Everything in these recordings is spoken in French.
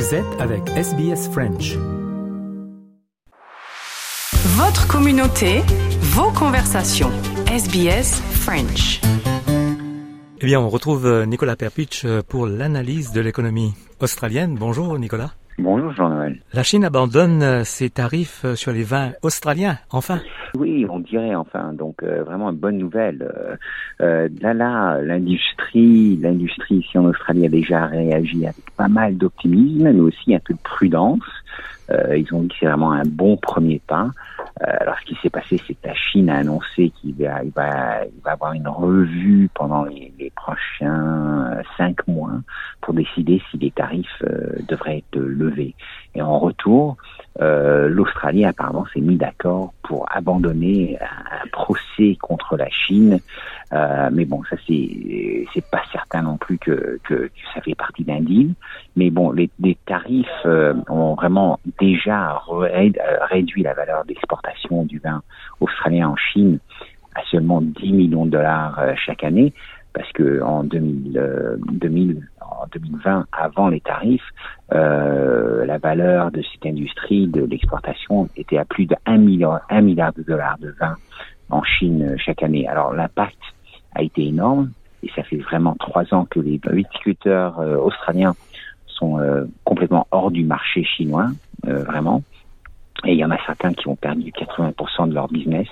Vous êtes avec SBS French. Votre communauté, vos conversations. SBS French. Eh bien, on retrouve euh, Nicolas Perpich euh, pour l'analyse de l'économie australienne. Bonjour Nicolas. Bonjour Jean-Noël. La Chine abandonne euh, ses tarifs sur les vins australiens, enfin. Oui, on dirait enfin. Donc vraiment une bonne nouvelle. Euh, là, là, l'industrie, l'industrie ici en Australie a déjà réagi avec pas mal d'optimisme, mais aussi un peu de prudence. Euh, ils ont dit que c'est vraiment un bon premier pas. Euh, alors, ce qui s'est passé, c'est que la Chine a annoncé qu'il va, il avoir une revue pendant les, les prochains euh, cinq mois pour décider si les tarifs euh, devraient être levés. Et en retour, euh, l'Australie apparemment s'est mis d'accord pour abandonner un, procès contre la Chine. Euh, mais bon, ça c'est c'est pas certain non plus que, que, que ça fait partie d'un deal. Mais bon, les, les tarifs ont vraiment déjà réduit la valeur d'exportation du vin australien en Chine à seulement 10 millions de dollars euh, chaque année, parce que en 2000, 2000 euh, en 2020, avant les tarifs, euh, la valeur de cette industrie de l'exportation était à plus de 1 milliard, 1 milliard de dollars de vin en Chine chaque année. Alors l'impact a été énorme et ça fait vraiment trois ans que les viticulteurs australiens sont complètement hors du marché chinois, vraiment. Et il y en a certains qui ont perdu 80% de leur business.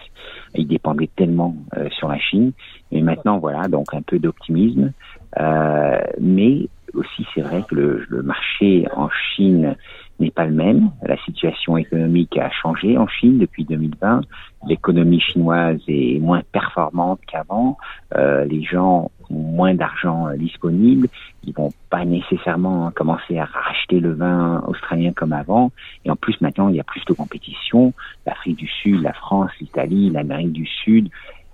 Ils dépendaient tellement euh, sur la Chine. Et maintenant, voilà, donc un peu d'optimisme. Euh, mais aussi, c'est vrai que le, le, marché en Chine n'est pas le même. La situation économique a changé en Chine depuis 2020. L'économie chinoise est moins performante qu'avant. Euh, les gens moins d'argent euh, disponible, ils vont pas nécessairement commencer à racheter le vin australien comme avant. Et en plus, maintenant, il y a plus de compétition. L'Afrique du Sud, la France, l'Italie, l'Amérique du Sud,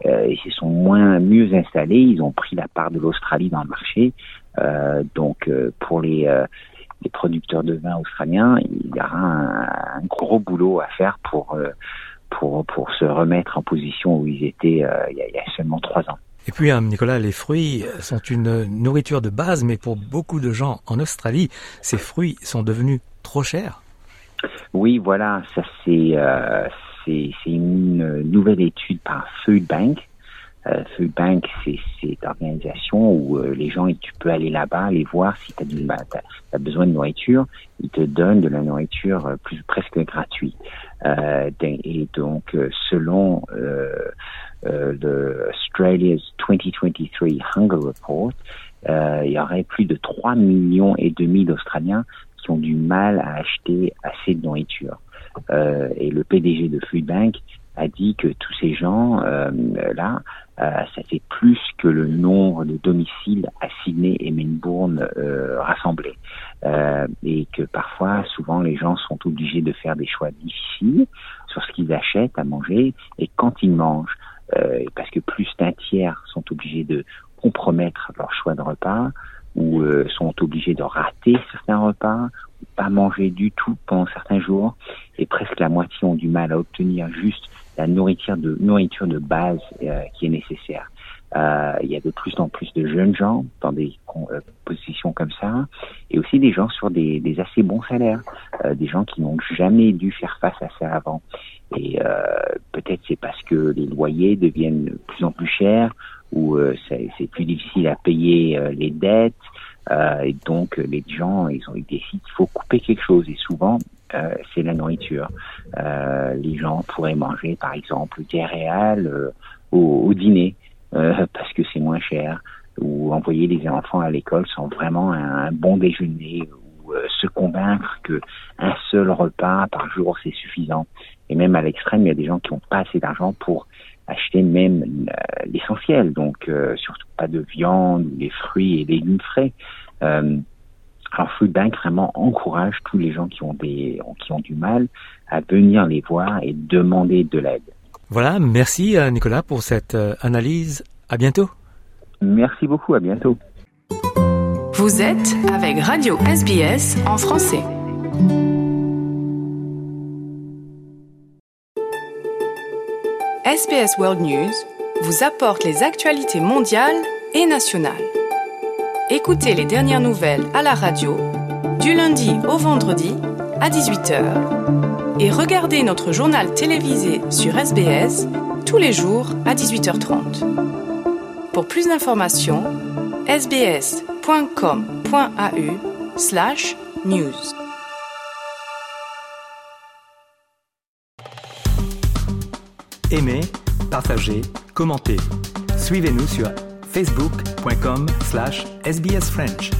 euh, ils se sont moins mieux installés. Ils ont pris la part de l'Australie dans le marché. Euh, donc, euh, pour les euh, les producteurs de vin australiens, il y aura un, gros boulot à faire pour pour pour se remettre en position où ils étaient a, il y a seulement trois ans. Et puis, hein, Nicolas, les fruits sont une nourriture de base, mais pour beaucoup de gens en Australie, ces fruits sont devenus trop chers. Oui, voilà, ça c'est euh, une nouvelle étude par Food Bank. Euh, Food Bank, c'est cette organisation où euh, les gens, tu peux aller là-bas, aller voir si tu as, bah, besoin de nourriture. Ils te donnent de la nourriture presque gratuite. Et donc, selon euh, le Australia's 2023 Hunger Report, il y aurait plus de 3 millions et demi d'Australiens qui ont du mal à acheter assez de nourriture. Euh, et le PDG de Food Bank a dit que tous ces gens euh, là, euh, ça fait plus que le nombre de domiciles à Sydney et Melbourne euh, rassemblés, et que parfois, souvent, les gens sont obligés de faire des choix difficiles sur ce qu'ils achètent à manger et quand ils mangent, parce que plus d'un tiers sont obligés de compromettre leur choix de repas ou sont obligés de rater certains repas ou pas manger du tout pendant certains jours et presque la moitié ont du mal à obtenir juste la nourriture de nourriture de base euh, qui est nécessaire. Euh, il y a de plus en plus de jeunes gens dans des euh, positions comme ça, et aussi des gens sur des, des assez bons salaires, euh, des gens qui n'ont jamais dû faire face à ça avant. Et euh, peut-être c'est parce que les loyers deviennent de plus en plus chers, ou c'est plus difficile à payer les dettes, et donc les gens ils, ont, ils décident qu'il faut couper quelque chose. Et souvent euh, c'est la nourriture. Euh, les gens pourraient manger, par exemple, des réals euh, au, au, dîner parce que c'est moins cher, ou envoyer les enfants à l'école sans vraiment un, bon déjeuner, ou se convaincre que un seul repas par jour c'est suffisant. Et même à l'extrême, il y a des gens qui n'ont pas assez d'argent pour acheter même l'essentiel, donc surtout pas de viande, des fruits et légumes frais. Euh, alors Food Bank vraiment encourage tous les gens qui ont des qui ont du mal à venir les voir et demander de l'aide. Voilà, merci euh, Nicolas pour cette euh, analyse. À bientôt. Merci beaucoup, à bientôt. Vous êtes avec Radio SBS en français. SBS World News vous apporte les actualités mondiales et nationales. Écoutez les dernières nouvelles à la radio du lundi au vendredi à 18h. Et regardez notre journal télévisé sur SBS tous les jours à 18h30. Pour plus d'informations, sbs.com.au slash news. Aimez, partagez, commentez. Suivez-nous sur facebook.com slash sbsfrench.